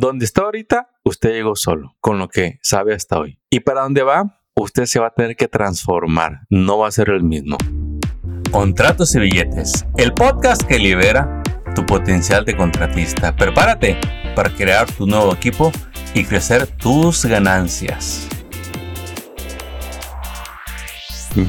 donde está ahorita, usted llegó solo, con lo que sabe hasta hoy. Y para dónde va, usted se va a tener que transformar, no va a ser el mismo. Contratos y billetes, el podcast que libera tu potencial de contratista. Prepárate para crear tu nuevo equipo y crecer tus ganancias.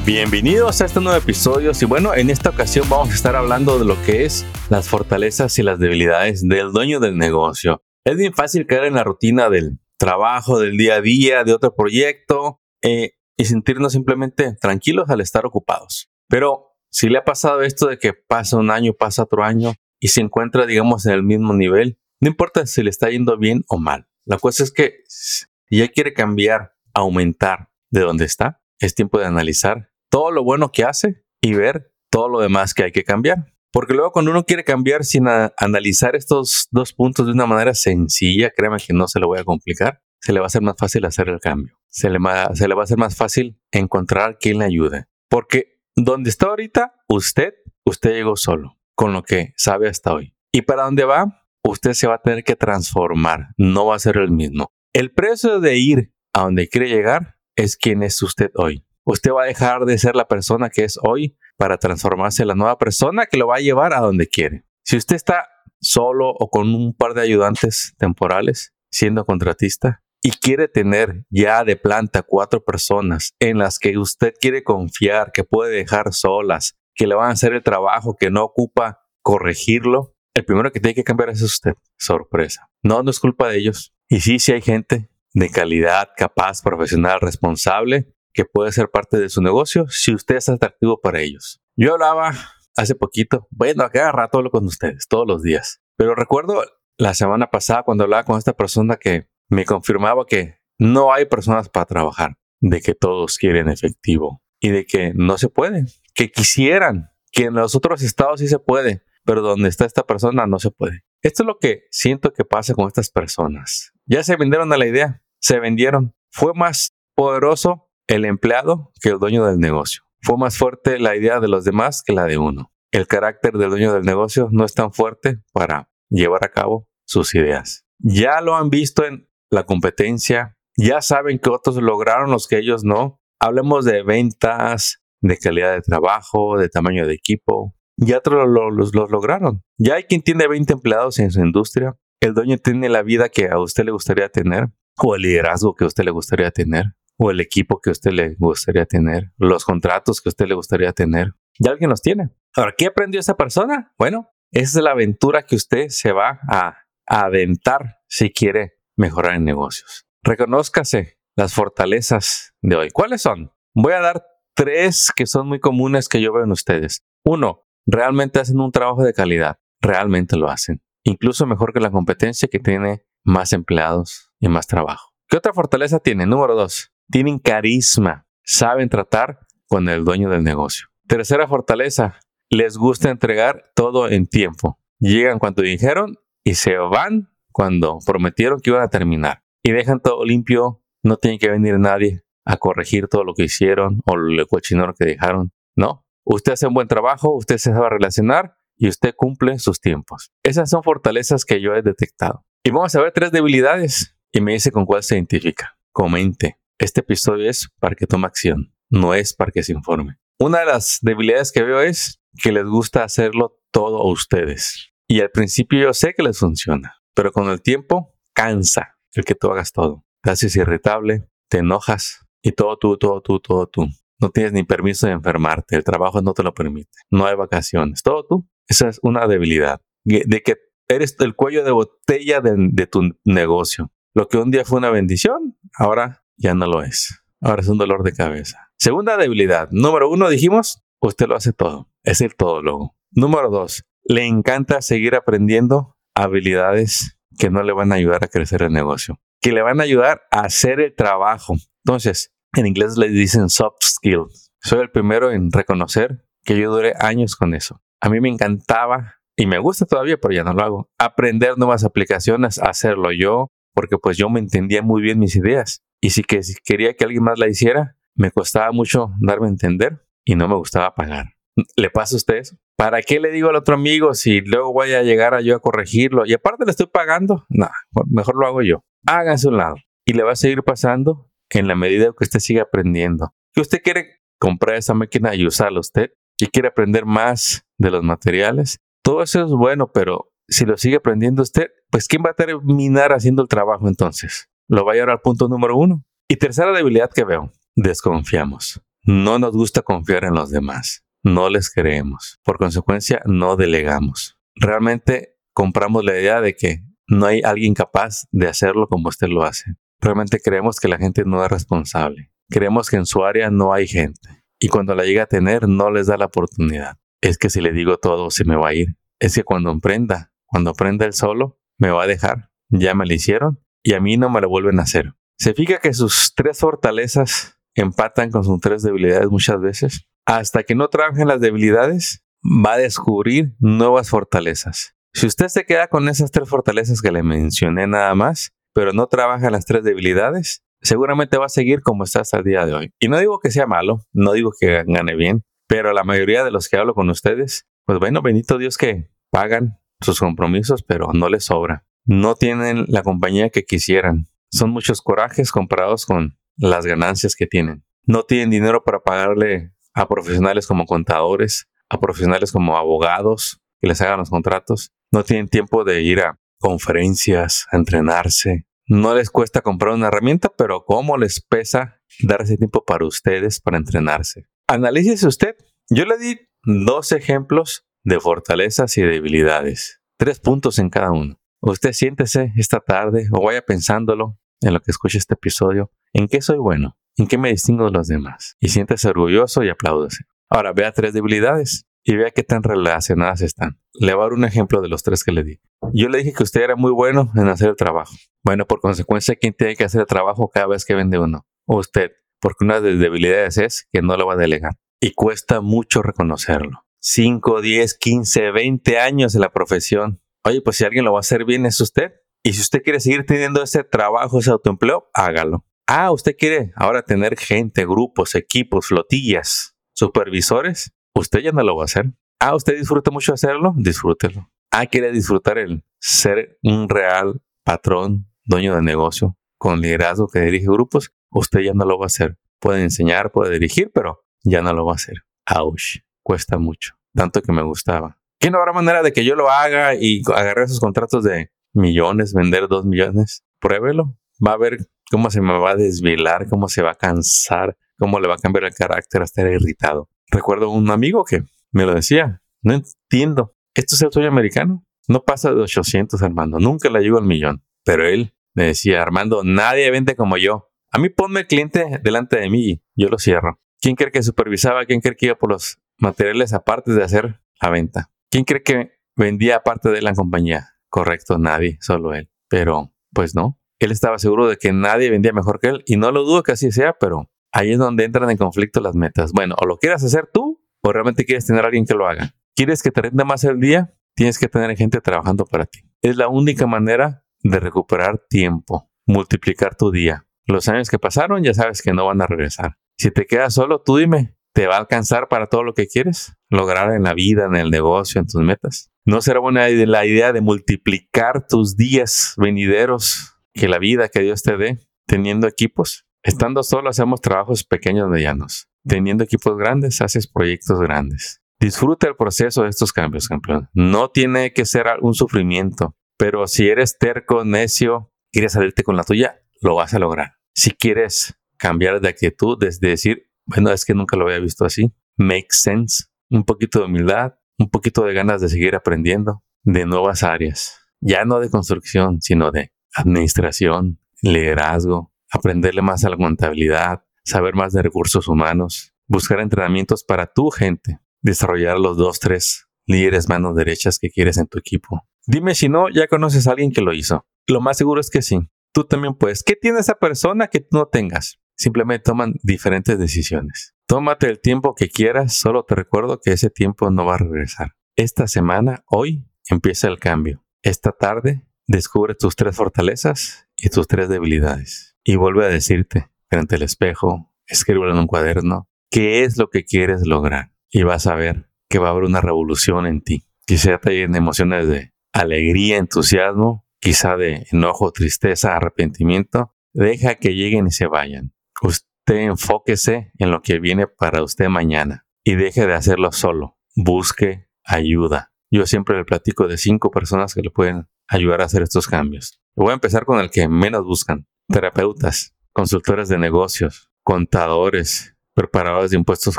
Bienvenidos a este nuevo episodio y bueno, en esta ocasión vamos a estar hablando de lo que es las fortalezas y las debilidades del dueño del negocio. Es bien fácil caer en la rutina del trabajo, del día a día, de otro proyecto eh, y sentirnos simplemente tranquilos al estar ocupados. Pero si le ha pasado esto de que pasa un año, pasa otro año y se encuentra, digamos, en el mismo nivel, no importa si le está yendo bien o mal. La cosa es que si ya quiere cambiar, aumentar de donde está, es tiempo de analizar todo lo bueno que hace y ver todo lo demás que hay que cambiar. Porque luego cuando uno quiere cambiar sin analizar estos dos puntos de una manera sencilla, créeme que no se lo voy a complicar, se le va a hacer más fácil hacer el cambio. Se le, se le va a hacer más fácil encontrar quien le ayude. Porque donde está ahorita, usted, usted llegó solo, con lo que sabe hasta hoy. Y para dónde va, usted se va a tener que transformar, no va a ser el mismo. El precio de ir a donde quiere llegar es quien es usted hoy. Usted va a dejar de ser la persona que es hoy para transformarse en la nueva persona que lo va a llevar a donde quiere. Si usted está solo o con un par de ayudantes temporales siendo contratista y quiere tener ya de planta cuatro personas en las que usted quiere confiar, que puede dejar solas, que le van a hacer el trabajo, que no ocupa corregirlo, el primero que tiene que cambiar es usted. Sorpresa. No, no es culpa de ellos. Y sí, sí hay gente de calidad, capaz, profesional, responsable, que puede ser parte de su negocio si usted es atractivo para ellos. Yo hablaba hace poquito, bueno, cada rato hablo con ustedes, todos los días, pero recuerdo la semana pasada cuando hablaba con esta persona que me confirmaba que no hay personas para trabajar, de que todos quieren efectivo y de que no se puede, que quisieran, que en los otros estados sí se puede, pero donde está esta persona no se puede. Esto es lo que siento que pasa con estas personas. Ya se vendieron a la idea, se vendieron. Fue más poderoso el empleado que el dueño del negocio. Fue más fuerte la idea de los demás que la de uno. El carácter del dueño del negocio no es tan fuerte para llevar a cabo sus ideas. Ya lo han visto en la competencia, ya saben que otros lograron los que ellos no. Hablemos de ventas, de calidad de trabajo, de tamaño de equipo. Ya otros los, lograron. Ya hay quien tiene 20 empleados en su industria. El dueño tiene la vida que a usted le gustaría tener o el liderazgo que a usted le gustaría tener o el equipo que usted le gustaría tener, los contratos que usted le gustaría tener. Ya alguien los tiene. Ahora, ¿qué aprendió esa persona? Bueno, esa es la aventura que usted se va a, aventar si quiere mejorar en negocios. Reconózcase las fortalezas de hoy. ¿Cuáles son? Voy a dar tres que son muy comunes que yo veo en ustedes. Uno, realmente hacen un trabajo de calidad. Realmente lo hacen. Incluso mejor que la competencia que tiene más empleados y más trabajo. ¿Qué otra fortaleza tiene? Número dos, tienen carisma, saben tratar con el dueño del negocio. Tercera fortaleza, les gusta entregar todo en tiempo. Llegan cuando dijeron y se van cuando prometieron que iban a terminar. Y dejan todo limpio, no tiene que venir nadie a corregir todo lo que hicieron o el cochinero que dejaron. No, usted hace un buen trabajo, usted se sabe relacionar y usted cumple sus tiempos. Esas son fortalezas que yo he detectado. Y vamos a ver tres debilidades y me dice con cuál se identifica. Comente. Este episodio es para que tome acción, no es para que se informe. Una de las debilidades que veo es que les gusta hacerlo todo a ustedes. Y al principio yo sé que les funciona, pero con el tiempo cansa el que tú hagas todo. Te haces irritable, te enojas y todo tú, todo tú, todo tú. No tienes ni permiso de enfermarte, el trabajo no te lo permite, no hay vacaciones, todo tú. Esa es una debilidad. De que eres el cuello de botella de, de tu negocio. Lo que un día fue una bendición, ahora ya no lo es. Ahora es un dolor de cabeza. Segunda debilidad. Número uno, dijimos, usted lo hace todo. Es el todólogo. Número dos, le encanta seguir aprendiendo habilidades que no le van a ayudar a crecer el negocio, que le van a ayudar a hacer el trabajo. Entonces, en inglés le dicen soft skills. Soy el primero en reconocer que yo duré años con eso. A mí me encantaba y me gusta todavía, pero ya no lo hago. Aprender nuevas aplicaciones, hacerlo yo, porque pues yo me entendía muy bien mis ideas. Y si, que, si quería que alguien más la hiciera, me costaba mucho darme a entender y no me gustaba pagar. ¿Le pasa a usted eso? ¿Para qué le digo al otro amigo si luego voy a llegar a yo a corregirlo? Y aparte le estoy pagando. No, mejor lo hago yo. Háganse un lado. Y le va a seguir pasando en la medida que usted siga aprendiendo. Que usted quiere comprar esa máquina y usarla usted y quiere aprender más de los materiales. Todo eso es bueno, pero si lo sigue aprendiendo usted, pues ¿quién va a terminar haciendo el trabajo entonces? Lo va a llevar al punto número uno. Y tercera debilidad que veo, desconfiamos. No nos gusta confiar en los demás. No les creemos. Por consecuencia, no delegamos. Realmente compramos la idea de que no hay alguien capaz de hacerlo como usted lo hace. Realmente creemos que la gente no es responsable. Creemos que en su área no hay gente. Y cuando la llega a tener, no les da la oportunidad. Es que si le digo todo, se me va a ir. Es que cuando emprenda, cuando aprenda él solo, me va a dejar. Ya me lo hicieron y a mí no me lo vuelven a hacer. Se fija que sus tres fortalezas empatan con sus tres debilidades muchas veces. Hasta que no trabaje en las debilidades, va a descubrir nuevas fortalezas. Si usted se queda con esas tres fortalezas que le mencioné nada más, pero no trabaja las tres debilidades, seguramente va a seguir como está hasta el día de hoy. Y no digo que sea malo, no digo que gane bien, pero la mayoría de los que hablo con ustedes, pues bueno, bendito Dios que pagan sus compromisos, pero no les sobra. No tienen la compañía que quisieran. Son muchos corajes comparados con las ganancias que tienen. No tienen dinero para pagarle a profesionales como contadores, a profesionales como abogados que les hagan los contratos. No tienen tiempo de ir a conferencias, a entrenarse. No les cuesta comprar una herramienta, pero ¿cómo les pesa dar ese tiempo para ustedes, para entrenarse? Analícese usted. Yo le di dos ejemplos de fortalezas y debilidades. Tres puntos en cada uno. Usted siéntese esta tarde o vaya pensándolo en lo que escuche este episodio. ¿En qué soy bueno? ¿En qué me distingo de los demás? Y siéntese orgulloso y apláudese. Ahora vea tres debilidades y vea qué tan relacionadas están. Le voy a dar un ejemplo de los tres que le di. Yo le dije que usted era muy bueno en hacer el trabajo. Bueno, por consecuencia, ¿quién tiene que hacer el trabajo cada vez que vende uno? Usted, porque una de las debilidades es que no lo va a delegar. Y cuesta mucho reconocerlo. 5, 10, 15, 20 años en la profesión. Oye, pues si alguien lo va a hacer bien es usted. Y si usted quiere seguir teniendo ese trabajo, ese autoempleo, hágalo. Ah, usted quiere ahora tener gente, grupos, equipos, flotillas, supervisores. Usted ya no lo va a hacer. Ah, usted disfruta mucho hacerlo, disfrútelo. Ah, quiere disfrutar el ser un real patrón, dueño de negocio, con liderazgo que dirige grupos. Usted ya no lo va a hacer. Puede enseñar, puede dirigir, pero ya no lo va a hacer. Ouch, cuesta mucho. Tanto que me gustaba. ¿Qué no habrá manera de que yo lo haga y agarre esos contratos de millones, vender dos millones? Pruébelo. Va a ver cómo se me va a desvelar, cómo se va a cansar, cómo le va a cambiar el carácter a estar irritado. Recuerdo un amigo que me lo decía, no entiendo, ¿esto es el sueño americano? No pasa de 800, Armando, nunca le llego al millón. Pero él me decía, Armando, nadie vende como yo. A mí ponme el cliente delante de mí y yo lo cierro. ¿Quién cree que supervisaba? ¿Quién cree que iba por los materiales aparte de hacer la venta? ¿Quién cree que vendía aparte de la compañía? Correcto, nadie, solo él. Pero, pues no, él estaba seguro de que nadie vendía mejor que él y no lo dudo que así sea, pero ahí es donde entran en conflicto las metas. Bueno, o lo quieras hacer tú o realmente quieres tener a alguien que lo haga. ¿Quieres que te rinde más el día? Tienes que tener gente trabajando para ti. Es la única manera de recuperar tiempo, multiplicar tu día. Los años que pasaron ya sabes que no van a regresar. Si te quedas solo, tú dime, ¿te va a alcanzar para todo lo que quieres lograr en la vida, en el negocio, en tus metas? ¿No será buena la idea de multiplicar tus días venideros que la vida que Dios te dé teniendo equipos. Estando solo hacemos trabajos pequeños medianos. Teniendo equipos grandes haces proyectos grandes. Disfruta el proceso de estos cambios, campeón. No tiene que ser un sufrimiento, pero si eres terco, necio, quieres salirte con la tuya, lo vas a lograr. Si quieres cambiar de actitud, desde decir, bueno, es que nunca lo había visto así, make sense, un poquito de humildad, un poquito de ganas de seguir aprendiendo de nuevas áreas, ya no de construcción, sino de administración, liderazgo, aprenderle más a la contabilidad, saber más de recursos humanos, buscar entrenamientos para tu gente, desarrollar los dos, tres líderes manos derechas que quieres en tu equipo. Dime si no, ya conoces a alguien que lo hizo. Lo más seguro es que sí. Tú también puedes. ¿Qué tiene esa persona que tú no tengas? Simplemente toman diferentes decisiones. Tómate el tiempo que quieras, solo te recuerdo que ese tiempo no va a regresar. Esta semana, hoy, empieza el cambio. Esta tarde Descubre tus tres fortalezas y tus tres debilidades. Y vuelve a decirte frente al espejo, escríbelo en un cuaderno, qué es lo que quieres lograr. y vas a ver que va a haber una revolución en ti. Quizá te lleguen emociones de alegría, entusiasmo, quizá de enojo, tristeza, arrepentimiento. Deja que lleguen y se vayan. Usted enfóquese en lo que viene para usted mañana y deje de hacerlo solo. Busque ayuda. Yo siempre le platico de cinco personas que le pueden ayudar a hacer estos cambios. Voy a empezar con el que menos buscan. Terapeutas, consultores de negocios, contadores, preparadores de impuestos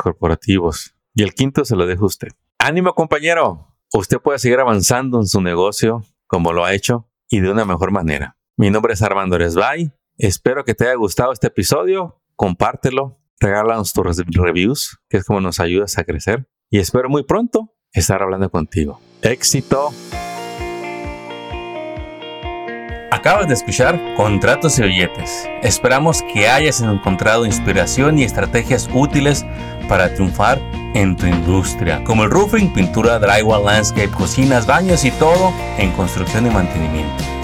corporativos. Y el quinto se lo dejo a usted. Ánimo compañero. Usted puede seguir avanzando en su negocio como lo ha hecho y de una mejor manera. Mi nombre es Armando Resbay. Espero que te haya gustado este episodio. Compártelo. Regálanos tus reviews, que es como nos ayudas a crecer. Y espero muy pronto estar hablando contigo. Éxito. Acabas de escuchar Contratos y Billetes. Esperamos que hayas encontrado inspiración y estrategias útiles para triunfar en tu industria, como el roofing, pintura, drywall, landscape, cocinas, baños y todo en construcción y mantenimiento.